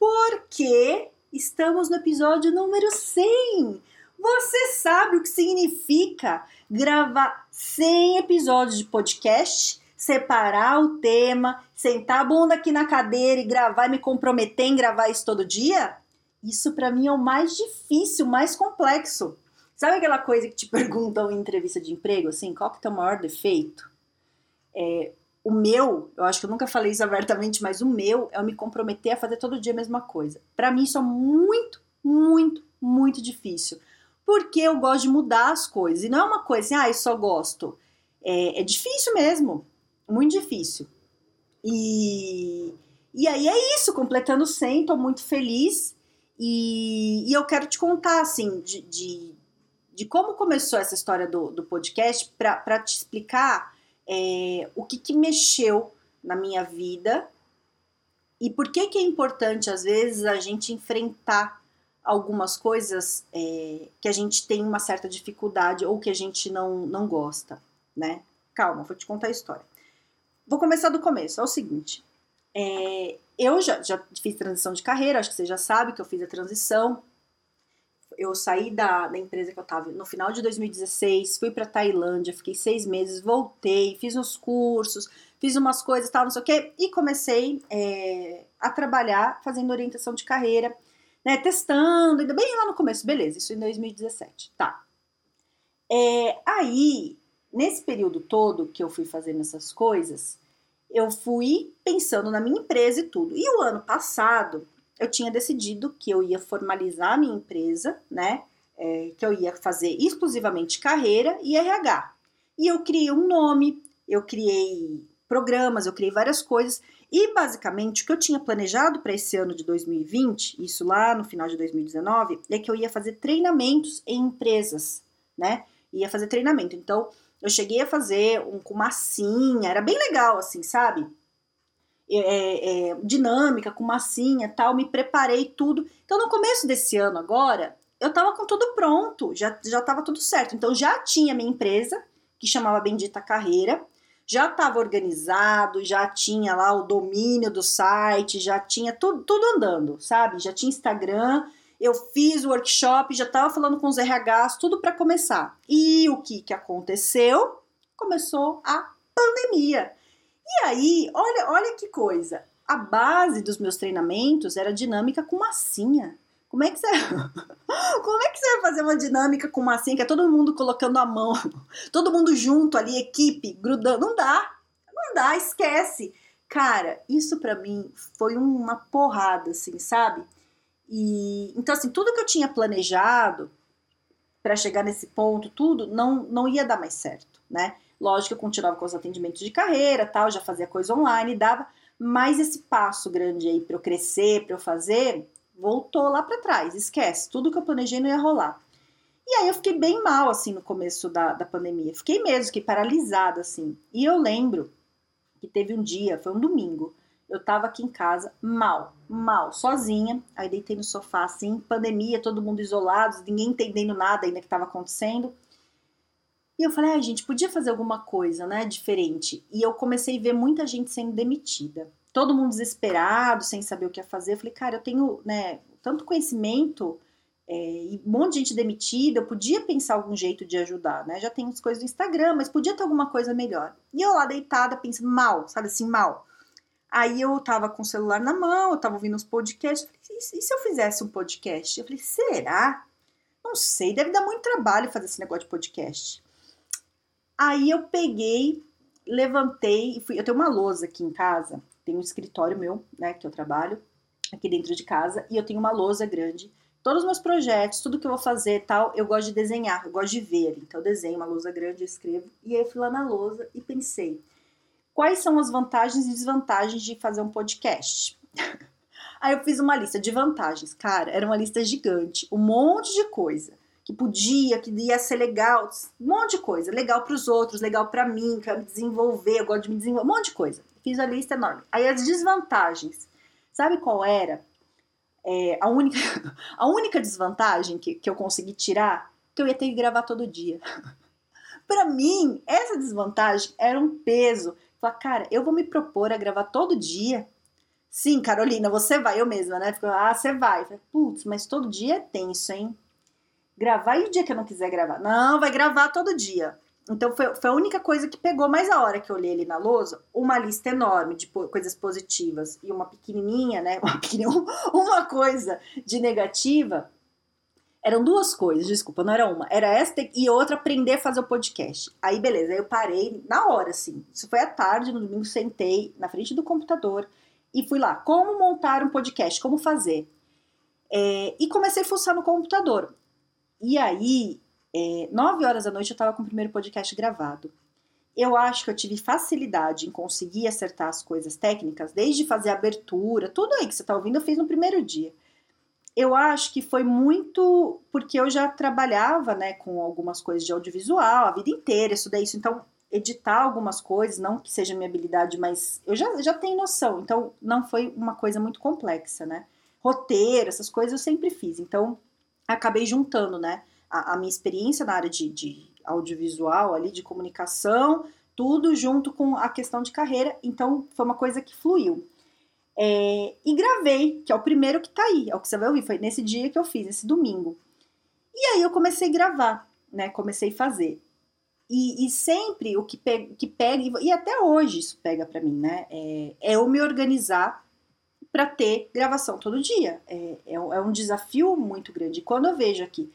porque estamos no episódio número 100. Você sabe o que significa gravar 100 episódios de podcast, separar o tema, sentar a bunda aqui na cadeira e gravar e me comprometer em gravar isso todo dia? Isso para mim é o mais difícil, mais complexo. Sabe aquela coisa que te perguntam em entrevista de emprego, assim, qual que é o teu maior defeito? É, o meu, eu acho que eu nunca falei isso abertamente, mas o meu é eu me comprometer a fazer todo dia a mesma coisa. Para mim isso é muito, muito, muito difícil. Porque eu gosto de mudar as coisas. E não é uma coisa assim, ah, eu só gosto. É, é difícil mesmo. Muito difícil. E, e aí é isso, completando 100, tô muito feliz. E, e eu quero te contar, assim, de, de, de como começou essa história do, do podcast, para te explicar é, o que, que mexeu na minha vida e por que, que é importante, às vezes, a gente enfrentar algumas coisas é, que a gente tem uma certa dificuldade ou que a gente não, não gosta, né? Calma, vou te contar a história. Vou começar do começo. É o seguinte: é, eu já, já fiz transição de carreira, acho que você já sabe que eu fiz a transição eu saí da, da empresa que eu estava no final de 2016, fui para Tailândia, fiquei seis meses, voltei, fiz uns cursos, fiz umas coisas, tal, não sei o quê, e comecei é, a trabalhar fazendo orientação de carreira, né, testando, ainda bem lá no começo, beleza, isso em 2017, tá. É, aí, nesse período todo que eu fui fazendo essas coisas, eu fui pensando na minha empresa e tudo. E o ano passado, eu tinha decidido que eu ia formalizar a minha empresa, né? É, que eu ia fazer exclusivamente carreira e RH. E eu criei um nome, eu criei programas, eu criei várias coisas. E basicamente o que eu tinha planejado para esse ano de 2020, isso lá no final de 2019, é que eu ia fazer treinamentos em empresas, né? Ia fazer treinamento. Então, eu cheguei a fazer um com massinha, era bem legal, assim, sabe? É, é, dinâmica, com massinha tal, me preparei tudo. Então, no começo desse ano agora, eu tava com tudo pronto, já, já tava tudo certo. Então, já tinha minha empresa, que chamava Bendita Carreira, já estava organizado, já tinha lá o domínio do site, já tinha tudo, tudo andando, sabe? Já tinha Instagram, eu fiz o workshop, já estava falando com os RHs, tudo para começar. E o que, que aconteceu? Começou a pandemia. E aí, olha, olha que coisa. A base dos meus treinamentos era dinâmica com massinha. Como é que você Como é que você vai fazer uma dinâmica com massinha que é todo mundo colocando a mão, todo mundo junto ali, equipe, grudando? Não dá. Não dá, esquece. Cara, isso para mim foi uma porrada assim, sabe? E então assim, tudo que eu tinha planejado para chegar nesse ponto, tudo não não ia dar mais certo, né? Lógico que eu continuava com os atendimentos de carreira, tal, já fazia coisa online, dava, mas esse passo grande aí para eu crescer, para eu fazer, voltou lá para trás, esquece, tudo que eu planejei não ia rolar. E aí eu fiquei bem mal, assim, no começo da, da pandemia, fiquei mesmo, fiquei paralisada, assim. E eu lembro que teve um dia, foi um domingo, eu tava aqui em casa mal, mal, sozinha, aí deitei no sofá, assim, pandemia, todo mundo isolado, ninguém entendendo nada ainda que estava acontecendo. E eu falei, ah, gente, podia fazer alguma coisa, né, diferente. E eu comecei a ver muita gente sendo demitida. Todo mundo desesperado, sem saber o que ia fazer. Eu falei, cara, eu tenho, né, tanto conhecimento é, e um monte de gente demitida, eu podia pensar algum jeito de ajudar, né? Já tem as coisas do Instagram, mas podia ter alguma coisa melhor. E eu lá deitada, pensando mal, sabe assim, mal. Aí eu tava com o celular na mão, eu tava ouvindo uns podcasts. Falei, e se eu fizesse um podcast? Eu falei, será? Não sei, deve dar muito trabalho fazer esse negócio de podcast. Aí eu peguei, levantei e fui. Eu tenho uma lousa aqui em casa, tem um escritório meu, né, que eu trabalho aqui dentro de casa, e eu tenho uma lousa grande. Todos os meus projetos, tudo que eu vou fazer tal, eu gosto de desenhar, eu gosto de ver. Então eu desenho uma lousa grande, eu escrevo. E aí eu fui lá na lousa e pensei, quais são as vantagens e desvantagens de fazer um podcast? Aí eu fiz uma lista de vantagens. Cara, era uma lista gigante, um monte de coisa que podia, que ia ser legal, um monte de coisa, legal para os outros, legal para mim, quero me desenvolver, eu gosto de me desenvolver, um monte de coisa. Fiz a lista enorme. Aí as desvantagens, sabe qual era? É, a, única, a única desvantagem que, que eu consegui tirar, que eu ia ter que gravar todo dia. para mim, essa desvantagem era um peso. Falar, cara, eu vou me propor a gravar todo dia. Sim, Carolina, você vai, eu mesma, né? Ficou, ah, você vai. Putz, mas todo dia é tenso, hein? Gravar e o dia que eu não quiser gravar? Não, vai gravar todo dia. Então foi, foi a única coisa que pegou mais a hora que eu olhei ali na lousa, uma lista enorme de coisas positivas e uma pequenininha, né? Uma, pequenininha, uma coisa de negativa. Eram duas coisas, desculpa, não era uma. Era esta e outra aprender a fazer o podcast. Aí, beleza, eu parei na hora, assim. Isso foi à tarde, no domingo, sentei na frente do computador e fui lá. Como montar um podcast? Como fazer? É, e comecei a fuçar no computador. E aí, é, 9 horas da noite, eu estava com o primeiro podcast gravado. Eu acho que eu tive facilidade em conseguir acertar as coisas técnicas, desde fazer a abertura, tudo aí que você está ouvindo, eu fiz no primeiro dia. Eu acho que foi muito porque eu já trabalhava né, com algumas coisas de audiovisual a vida inteira, estudei isso, então editar algumas coisas, não que seja minha habilidade, mas eu já, já tenho noção, então não foi uma coisa muito complexa, né? Roteiro, essas coisas eu sempre fiz, então acabei juntando, né? A, a minha experiência na área de, de audiovisual, ali, de comunicação, tudo junto com a questão de carreira, então foi uma coisa que fluiu. É, e gravei, que é o primeiro que tá aí, é o que você vai ouvir, foi nesse dia que eu fiz, esse domingo. E aí eu comecei a gravar, né? Comecei a fazer. E, e sempre o que pega, que pega, e até hoje isso pega para mim, né? É, é eu me organizar para ter gravação todo dia. É, é, é, um desafio muito grande. Quando eu vejo aqui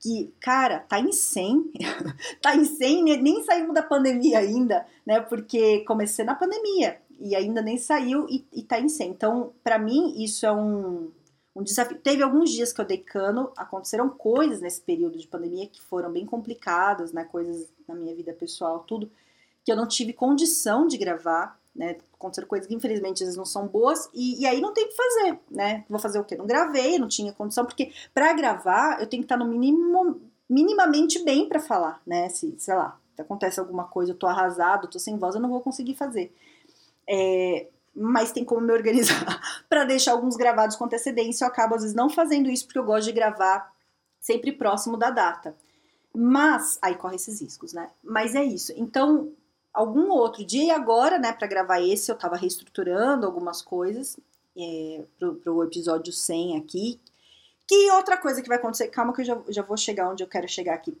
que, cara, tá em 100, tá em 100, nem saímos da pandemia ainda, né? Porque comecei na pandemia e ainda nem saiu e, e tá em 100. Então, para mim, isso é um, um desafio. Teve alguns dias que eu dei cano, aconteceram coisas nesse período de pandemia que foram bem complicadas, né? Coisas na minha vida pessoal, tudo, que eu não tive condição de gravar né? Aconteceram coisas que infelizmente às vezes não são boas e, e aí não tem o que fazer, né? Vou fazer o quê? Não gravei, não tinha condição, porque para gravar eu tenho que estar no mínimo, minimamente bem para falar, né? Se, sei lá, acontece alguma coisa, eu tô arrasado, tô sem voz, eu não vou conseguir fazer. É, mas tem como me organizar para deixar alguns gravados com antecedência. Eu acabo às vezes não fazendo isso porque eu gosto de gravar sempre próximo da data. Mas aí corre esses riscos, né? Mas é isso. Então, algum outro dia e agora, né, para gravar esse, eu estava reestruturando algumas coisas é, para o episódio 100 aqui. Que outra coisa que vai acontecer, calma que eu já, já vou chegar onde eu quero chegar aqui.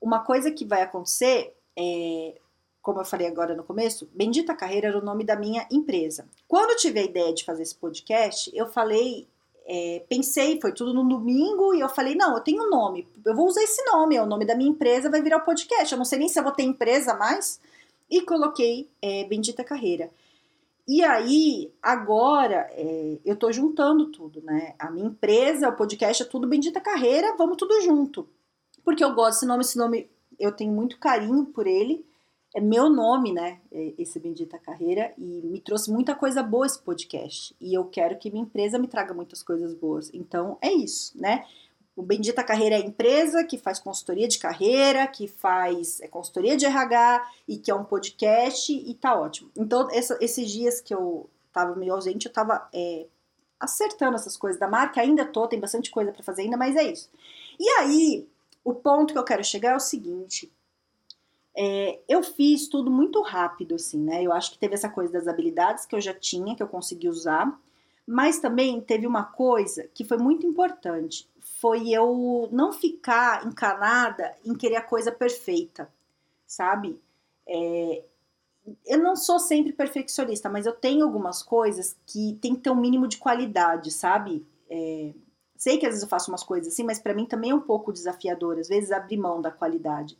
Uma coisa que vai acontecer é, como eu falei agora no começo, Bendita Carreira era o nome da minha empresa. Quando eu tive a ideia de fazer esse podcast, eu falei, é, pensei, foi tudo no domingo, e eu falei, não, eu tenho um nome, eu vou usar esse nome, é o nome da minha empresa, vai virar o podcast. Eu não sei nem se eu vou ter empresa mais, e coloquei é, Bendita Carreira. E aí, agora, é, eu tô juntando tudo, né? A minha empresa, o podcast é tudo Bendita Carreira, vamos tudo junto. Porque eu gosto desse nome, esse nome eu tenho muito carinho por ele. É meu nome, né? É, esse Bendita Carreira. E me trouxe muita coisa boa esse podcast. E eu quero que minha empresa me traga muitas coisas boas. Então, é isso, né? O Bendita Carreira é a empresa que faz consultoria de carreira, que faz é, consultoria de RH e que é um podcast e tá ótimo. Então, essa, esses dias que eu tava meio ausente, eu tava é, acertando essas coisas da marca, ainda tô, tem bastante coisa para fazer ainda, mas é isso. E aí, o ponto que eu quero chegar é o seguinte. É, eu fiz tudo muito rápido, assim, né? Eu acho que teve essa coisa das habilidades que eu já tinha, que eu consegui usar, mas também teve uma coisa que foi muito importante foi eu não ficar encanada em querer a coisa perfeita, sabe? É, eu não sou sempre perfeccionista, mas eu tenho algumas coisas que tem que ter um mínimo de qualidade, sabe? É, sei que às vezes eu faço umas coisas assim, mas para mim também é um pouco desafiador, às vezes abrir mão da qualidade.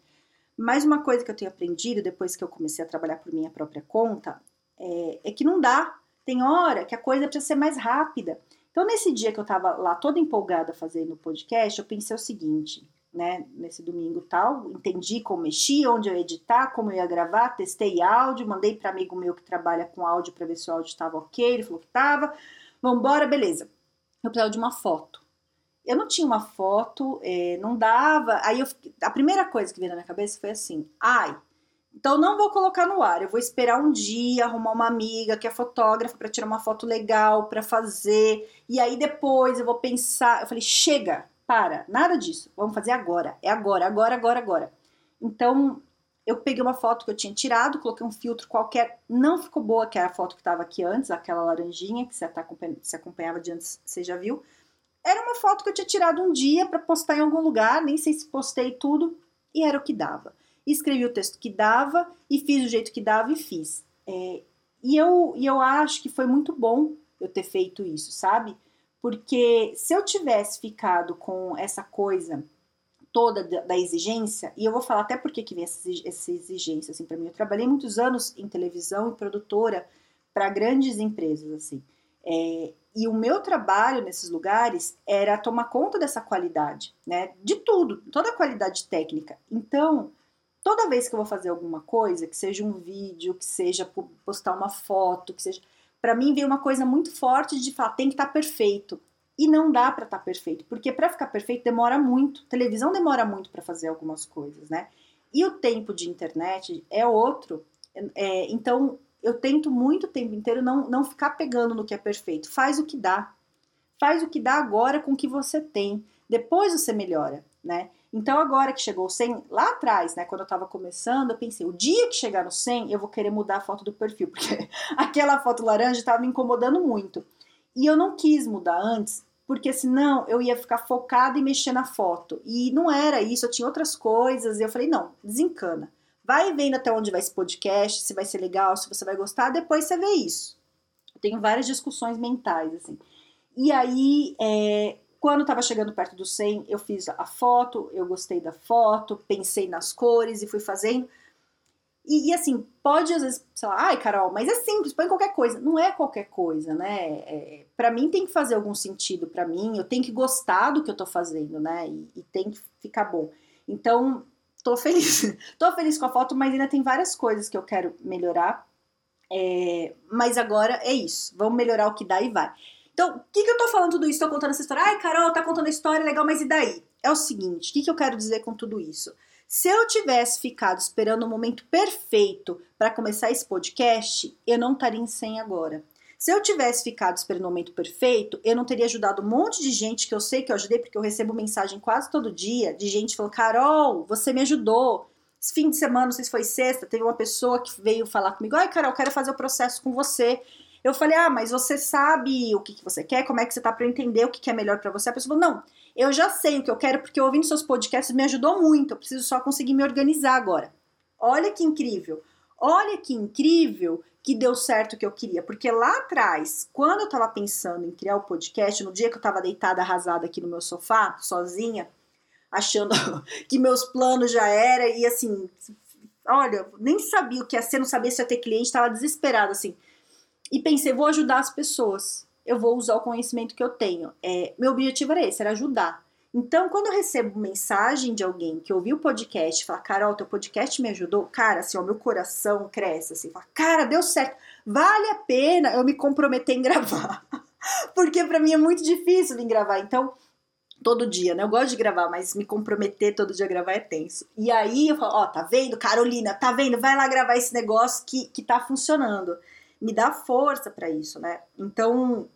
Mas uma coisa que eu tenho aprendido depois que eu comecei a trabalhar por minha própria conta é, é que não dá. Tem hora que a coisa precisa ser mais rápida. Então, nesse dia que eu estava lá toda empolgada fazendo o podcast, eu pensei o seguinte, né? Nesse domingo tal, entendi como mexia, onde eu ia editar, como eu ia gravar, testei áudio, mandei para amigo meu que trabalha com áudio para ver se o áudio estava ok, ele falou que estava. Vambora, beleza. Eu precisava de uma foto. Eu não tinha uma foto, é, não dava. Aí eu, a primeira coisa que veio na minha cabeça foi assim: ai, então não vou colocar no ar, eu vou esperar um dia, arrumar uma amiga que é fotógrafa para tirar uma foto legal, para fazer. E aí depois eu vou pensar, eu falei, chega, para, nada disso. Vamos fazer agora. É agora, agora, agora, agora. Então, eu peguei uma foto que eu tinha tirado, coloquei um filtro qualquer, não ficou boa, que era a foto que estava aqui antes, aquela laranjinha que você tá se acompanhava de antes, você já viu. Era uma foto que eu tinha tirado um dia para postar em algum lugar, nem sei se postei tudo, e era o que dava escrevi o texto que dava e fiz do jeito que dava e fiz. É, e, eu, e eu acho que foi muito bom eu ter feito isso, sabe? Porque se eu tivesse ficado com essa coisa toda da, exigência, e eu vou falar até por que vem essa exigência, assim, para mim. Eu trabalhei muitos anos em televisão e produtora para grandes empresas, assim. É, e o meu trabalho nesses lugares era tomar conta dessa qualidade, né? De tudo, toda a qualidade técnica. Então, toda vez que eu vou fazer alguma coisa, que seja um vídeo, que seja postar uma foto, que seja. Para mim veio uma coisa muito forte de falar, tem que estar tá perfeito. E não dá para estar tá perfeito, porque para ficar perfeito demora muito. Televisão demora muito para fazer algumas coisas, né? E o tempo de internet é outro. É, então, eu tento muito o tempo inteiro não, não ficar pegando no que é perfeito. Faz o que dá. Faz o que dá agora com o que você tem. Depois você melhora, né? Então, agora que chegou o 100, lá atrás, né, quando eu tava começando, eu pensei, o dia que chegar no 100, eu vou querer mudar a foto do perfil, porque aquela foto laranja tava me incomodando muito. E eu não quis mudar antes, porque senão eu ia ficar focada em mexer na foto. E não era isso, eu tinha outras coisas, e eu falei, não, desencana. Vai vendo até onde vai esse podcast, se vai ser legal, se você vai gostar, depois você vê isso. Eu tenho várias discussões mentais, assim. E aí, é, quando estava chegando perto do 100, eu fiz a foto, eu gostei da foto, pensei nas cores e fui fazendo. E, e, assim, pode às vezes, sei lá, ai Carol, mas é simples, põe qualquer coisa. Não é qualquer coisa, né? É, para mim tem que fazer algum sentido para mim, eu tenho que gostar do que eu tô fazendo, né? E, e tem que ficar bom. Então, tô feliz. tô feliz com a foto, mas ainda tem várias coisas que eu quero melhorar. É, mas agora é isso, vamos melhorar o que dá e vai. Então, o que, que eu tô falando tudo isso? Tô contando essa história. Ai, Carol, tá contando a história, legal, mas e daí? É o seguinte, o que, que eu quero dizer com tudo isso? Se eu tivesse ficado esperando o momento perfeito para começar esse podcast, eu não estaria em 100 agora. Se eu tivesse ficado esperando o momento perfeito, eu não teria ajudado um monte de gente que eu sei que eu ajudei, porque eu recebo mensagem quase todo dia de gente falando: Carol, você me ajudou. Esse fim de semana, não sei se foi sexta, teve uma pessoa que veio falar comigo: Ai, Carol, quero fazer o processo com você. Eu falei, ah, mas você sabe o que, que você quer, como é que você tá para entender o que, que é melhor para você? A pessoa falou, não, eu já sei o que eu quero porque ouvindo seus podcasts me ajudou muito, eu preciso só conseguir me organizar agora. Olha que incrível, olha que incrível que deu certo o que eu queria, porque lá atrás, quando eu tava pensando em criar o podcast, no dia que eu tava deitada arrasada aqui no meu sofá, sozinha, achando que meus planos já era e assim, olha, nem sabia o que ia ser, não sabia se ia ter cliente, tava desesperada assim e pensei, vou ajudar as pessoas. Eu vou usar o conhecimento que eu tenho. É, meu objetivo era esse, era ajudar. Então, quando eu recebo mensagem de alguém que ouviu o podcast, fala, Carol, teu podcast me ajudou, cara, assim, o meu coração cresce, assim, fala, cara, deu certo, vale a pena eu me comprometer em gravar. Porque para mim é muito difícil vir gravar. Então, todo dia, né? Eu gosto de gravar, mas me comprometer todo dia a gravar é tenso. E aí eu falo, ó, tá vendo, Carolina, tá vendo? Vai lá gravar esse negócio que, que tá funcionando me dá força para isso, né? Então,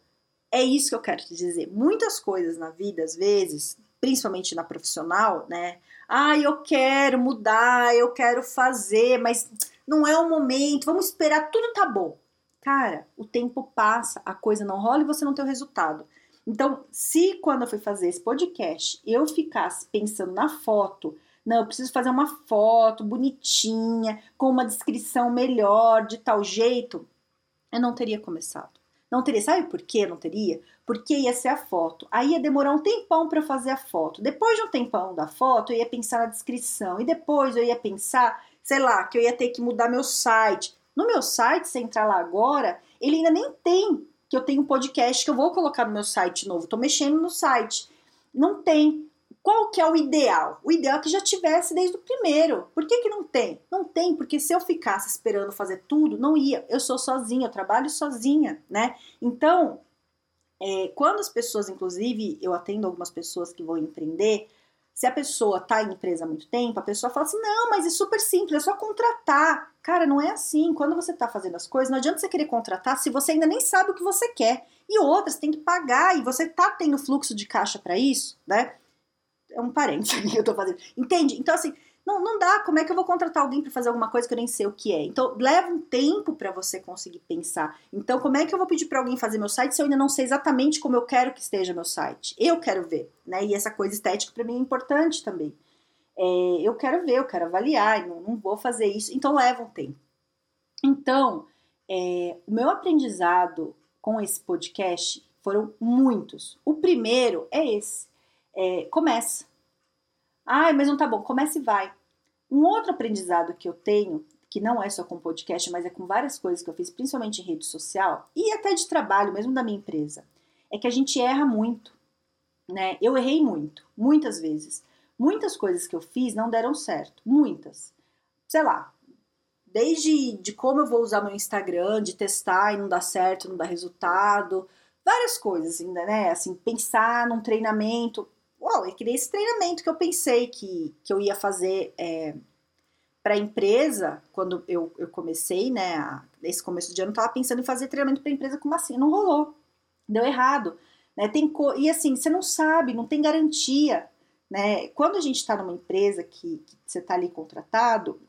é isso que eu quero te dizer. Muitas coisas na vida, às vezes, principalmente na profissional, né? Ah, eu quero mudar, eu quero fazer, mas não é o momento, vamos esperar, tudo tá bom. Cara, o tempo passa, a coisa não rola e você não tem o resultado. Então, se quando eu fui fazer esse podcast eu ficasse pensando na foto, não, eu preciso fazer uma foto bonitinha, com uma descrição melhor, de tal jeito, eu não teria começado. Não teria, sabe por que não teria? Porque ia ser a foto. Aí ia demorar um tempão para fazer a foto. Depois de um tempão da foto, eu ia pensar na descrição. E depois eu ia pensar, sei lá, que eu ia ter que mudar meu site. No meu site, se entrar lá agora, ele ainda nem tem que eu tenho um podcast que eu vou colocar no meu site novo. Tô mexendo no site. Não tem. Qual que é o ideal? O ideal é que já tivesse desde o primeiro. Por que, que não tem? Não tem, porque se eu ficasse esperando fazer tudo, não ia. Eu sou sozinha, eu trabalho sozinha, né? Então, É, quando as pessoas, inclusive, eu atendo algumas pessoas que vão empreender, se a pessoa está em empresa há muito tempo, a pessoa fala assim: não, mas é super simples, é só contratar. Cara, não é assim. Quando você está fazendo as coisas, não adianta você querer contratar se você ainda nem sabe o que você quer. E outras, tem que pagar, e você está tendo fluxo de caixa para isso, né? É um parênteses que eu estou fazendo. Entende? Então, assim, não, não dá. Como é que eu vou contratar alguém para fazer alguma coisa que eu nem sei o que é? Então, leva um tempo para você conseguir pensar. Então, como é que eu vou pedir para alguém fazer meu site se eu ainda não sei exatamente como eu quero que esteja meu site? Eu quero ver, né? E essa coisa estética para mim é importante também. É, eu quero ver, eu quero avaliar, não, não vou fazer isso. Então, leva um tempo. Então, é, o meu aprendizado com esse podcast foram muitos. O primeiro é esse. É, começa Ai, mas não tá bom, comece e vai. Um outro aprendizado que eu tenho, que não é só com podcast, mas é com várias coisas que eu fiz, principalmente em rede social e até de trabalho, mesmo da minha empresa, é que a gente erra muito, né? Eu errei muito, muitas vezes. Muitas coisas que eu fiz não deram certo, muitas. Sei lá, desde de como eu vou usar meu Instagram, de testar e não dá certo, não dá resultado, várias coisas ainda, né? Assim, pensar num treinamento, uau, eu queria esse treinamento que eu pensei que, que eu ia fazer é, para a empresa, quando eu, eu comecei, né, a, nesse começo de ano, estava pensando em fazer treinamento para a empresa como assim, não rolou, deu errado, né, tem e assim, você não sabe, não tem garantia, né, quando a gente está numa empresa que, que você está ali contratado,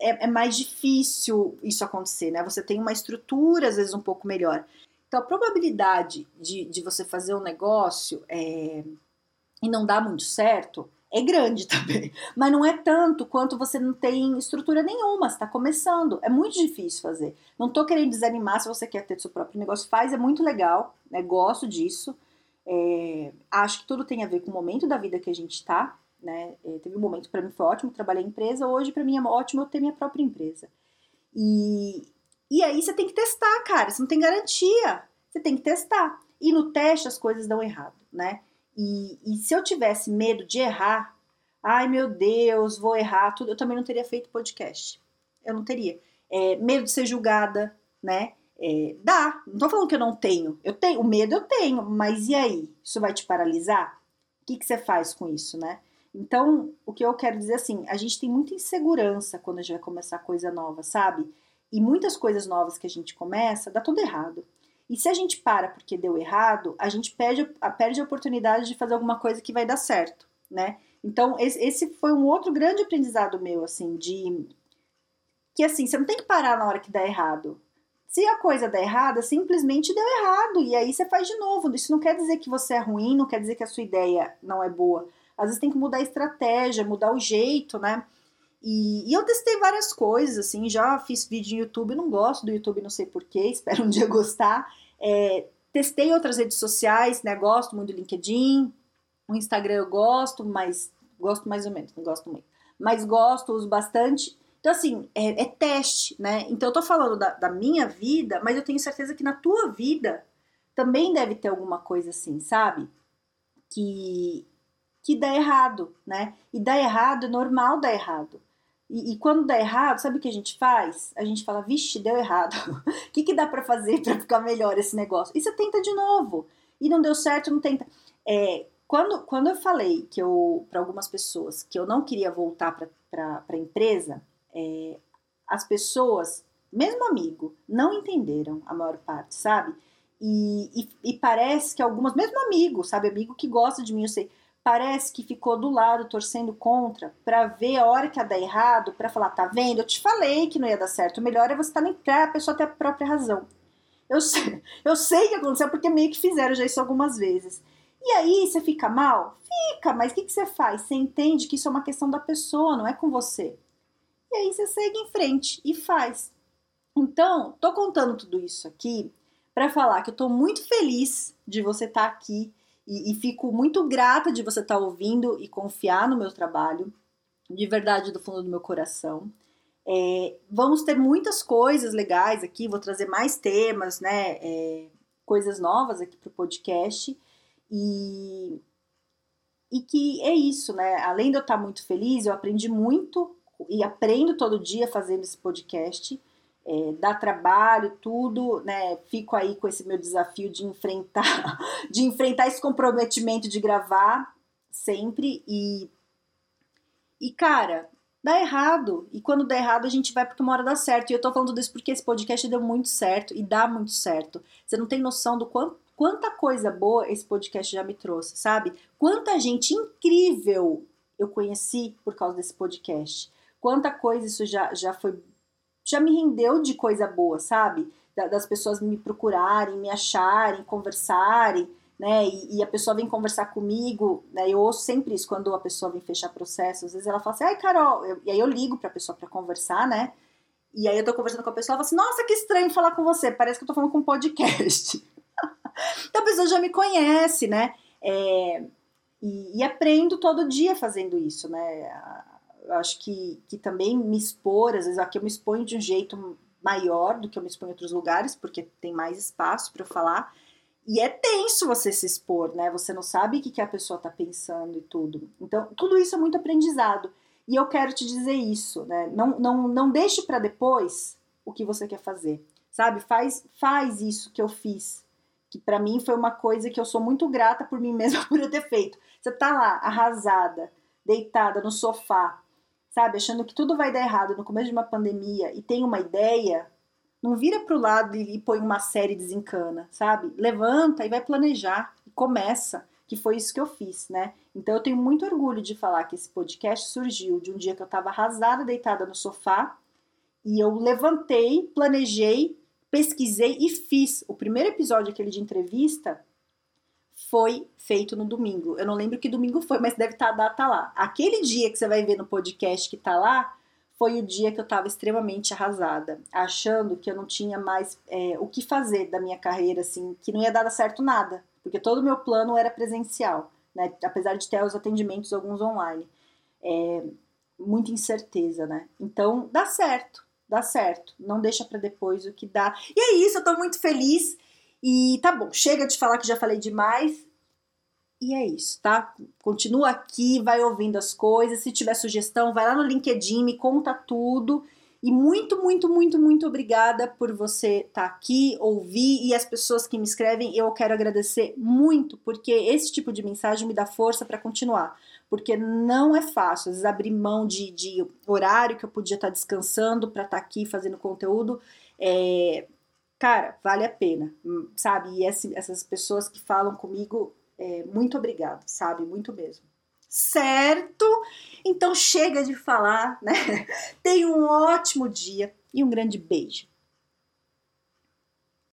é, é, mais difícil isso acontecer, né, você tem uma estrutura, às vezes, um pouco melhor, então a probabilidade de, de você fazer um negócio é, e não dá muito certo, é grande também. Mas não é tanto quanto você não tem estrutura nenhuma, está começando. É muito difícil fazer. Não estou querendo desanimar se você quer ter seu próprio negócio, faz, é muito legal, né? Gosto disso. É, acho que tudo tem a ver com o momento da vida que a gente está. Né? É, teve um momento para mim foi ótimo, trabalhei em empresa, hoje para mim é ótimo eu ter minha própria empresa. E, e aí você tem que testar, cara, você não tem garantia, você tem que testar. E no teste as coisas dão errado, né? E, e se eu tivesse medo de errar, ai meu Deus, vou errar tudo, eu também não teria feito podcast. Eu não teria. É, medo de ser julgada, né? É, dá, não tô falando que eu não tenho. Eu tenho, o medo eu tenho, mas e aí? Isso vai te paralisar? O que, que você faz com isso, né? Então, o que eu quero dizer assim, a gente tem muita insegurança quando a gente vai começar coisa nova, sabe? E muitas coisas novas que a gente começa, dá tudo errado. E se a gente para porque deu errado, a gente perde, perde a oportunidade de fazer alguma coisa que vai dar certo, né? Então, esse foi um outro grande aprendizado meu, assim, de que assim, você não tem que parar na hora que dá errado. Se a coisa dá errada, simplesmente deu errado. E aí você faz de novo. Isso não quer dizer que você é ruim, não quer dizer que a sua ideia não é boa. Às vezes tem que mudar a estratégia, mudar o jeito, né? E, e, eu testei várias coisas, assim, já fiz vídeo no YouTube, não gosto do YouTube, não sei porquê, espero um dia gostar. É, testei outras redes sociais, né? Gosto muito do LinkedIn, o Instagram eu gosto, mas gosto mais ou menos, não gosto muito. Mas gosto, uso bastante. Então, assim, é, é teste, né? Então, eu tô falando da, da minha vida, mas eu tenho certeza que na tua vida também deve ter alguma coisa assim, sabe? Que, que dá errado, né? E dá errado, é normal dar errado. E, e, quando dá errado, sabe o que a gente faz? A gente fala, vixe, deu errado. O que, que dá para fazer para ficar melhor esse negócio? E você tenta de novo. E não deu certo, não tenta. É, quando, quando eu falei que eu, para algumas pessoas, que eu não queria voltar para a empresa, é, as pessoas, mesmo amigo, não entenderam a maior parte, sabe? E, e, e parece que algumas, mesmo amigo, sabe? Amigo que gosta de mim, eu sei parece que ficou do lado torcendo contra para ver a hora que ia dar errado, para falar, tá vendo? Eu te falei que não ia dar certo. O melhor é você estar tá pra a pessoa ter a própria razão. Eu sei, eu sei que aconteceu porque meio que fizeram já isso algumas vezes. E aí você fica mal? Fica, mas o que, que você faz? Você entende que isso é uma questão da pessoa, não é com você. E aí você segue em frente e faz. Então, tô contando tudo isso aqui para falar que eu tô muito feliz de você estar tá aqui e, e fico muito grata de você estar tá ouvindo e confiar no meu trabalho, de verdade, do fundo do meu coração. É, vamos ter muitas coisas legais aqui, vou trazer mais temas, né? É, coisas novas aqui para o podcast. E, e que é isso, né? Além de eu estar muito feliz, eu aprendi muito e aprendo todo dia fazendo esse podcast. É, dá trabalho, tudo, né? Fico aí com esse meu desafio de enfrentar, de enfrentar esse comprometimento de gravar sempre e e cara, dá errado. E quando dá errado, a gente vai porque uma hora dá certo. E eu tô falando disso porque esse podcast deu muito certo e dá muito certo. Você não tem noção do quanto quanta coisa boa esse podcast já me trouxe, sabe? Quanta gente incrível eu conheci por causa desse podcast. Quanta coisa isso já, já foi já me rendeu de coisa boa, sabe? Das pessoas me procurarem, me acharem, conversarem, né? E, e, a pessoa vem conversar comigo, né? Eu ouço sempre isso quando a pessoa vem fechar processo. Às vezes ela fala assim, ai, Carol, eu, e aí eu ligo pra pessoa para conversar, né? E aí eu tô conversando com a pessoa, ela fala assim, nossa, que estranho falar com você, parece que eu tô falando com um podcast. então a pessoa já me conhece, né? É, e, e aprendo todo dia fazendo isso, né? Acho que, que também me expor, às vezes aqui eu me exponho de um jeito maior do que eu me exponho em outros lugares, porque tem mais espaço para eu falar. E é tenso você se expor, né? Você não sabe o que, que a pessoa tá pensando e tudo. Então, tudo isso é muito aprendizado. E eu quero te dizer isso, né? Não, não, não deixe para depois o que você quer fazer, sabe? Faz, faz isso que eu fiz, que para mim foi uma coisa que eu sou muito grata por mim mesma por eu ter feito. Você tá lá, arrasada, deitada no sofá, sabe, achando que tudo vai dar errado no começo de uma pandemia e tem uma ideia, não vira pro lado e, e põe uma série desencana, sabe? Levanta e vai planejar e começa, que foi isso que eu fiz, né? Então eu tenho muito orgulho de falar que esse podcast surgiu de um dia que eu estava arrasada, deitada no sofá, e eu levantei, planejei, pesquisei e fiz. O primeiro episódio aquele de entrevista foi feito no domingo. Eu não lembro que domingo foi, mas deve estar tá a data lá. Aquele dia que você vai ver no podcast que tá lá, foi o dia que eu estava extremamente arrasada, achando que eu não tinha mais é, o que fazer da minha carreira, assim, que não ia dar certo nada, porque todo o meu plano era presencial, né? Apesar de ter os atendimentos alguns online. É, muita incerteza, né? Então, dá certo, dá certo. Não deixa para depois o que dá. E é isso, eu tô muito feliz e tá bom, chega de falar que já falei demais. E é isso, tá? Continua aqui, vai ouvindo as coisas. Se tiver sugestão, vai lá no LinkedIn, me conta tudo. E muito, muito, muito, muito obrigada por você estar tá aqui, ouvir e as pessoas que me escrevem. Eu quero agradecer muito, porque esse tipo de mensagem me dá força para continuar. Porque não é fácil, às vezes abrir mão de, de horário que eu podia estar tá descansando para estar tá aqui fazendo conteúdo. É, cara, vale a pena, hum, sabe? E esse, essas pessoas que falam comigo, é, muito obrigado, sabe? Muito mesmo. Certo? Então chega de falar, né? Tenha um ótimo dia e um grande beijo.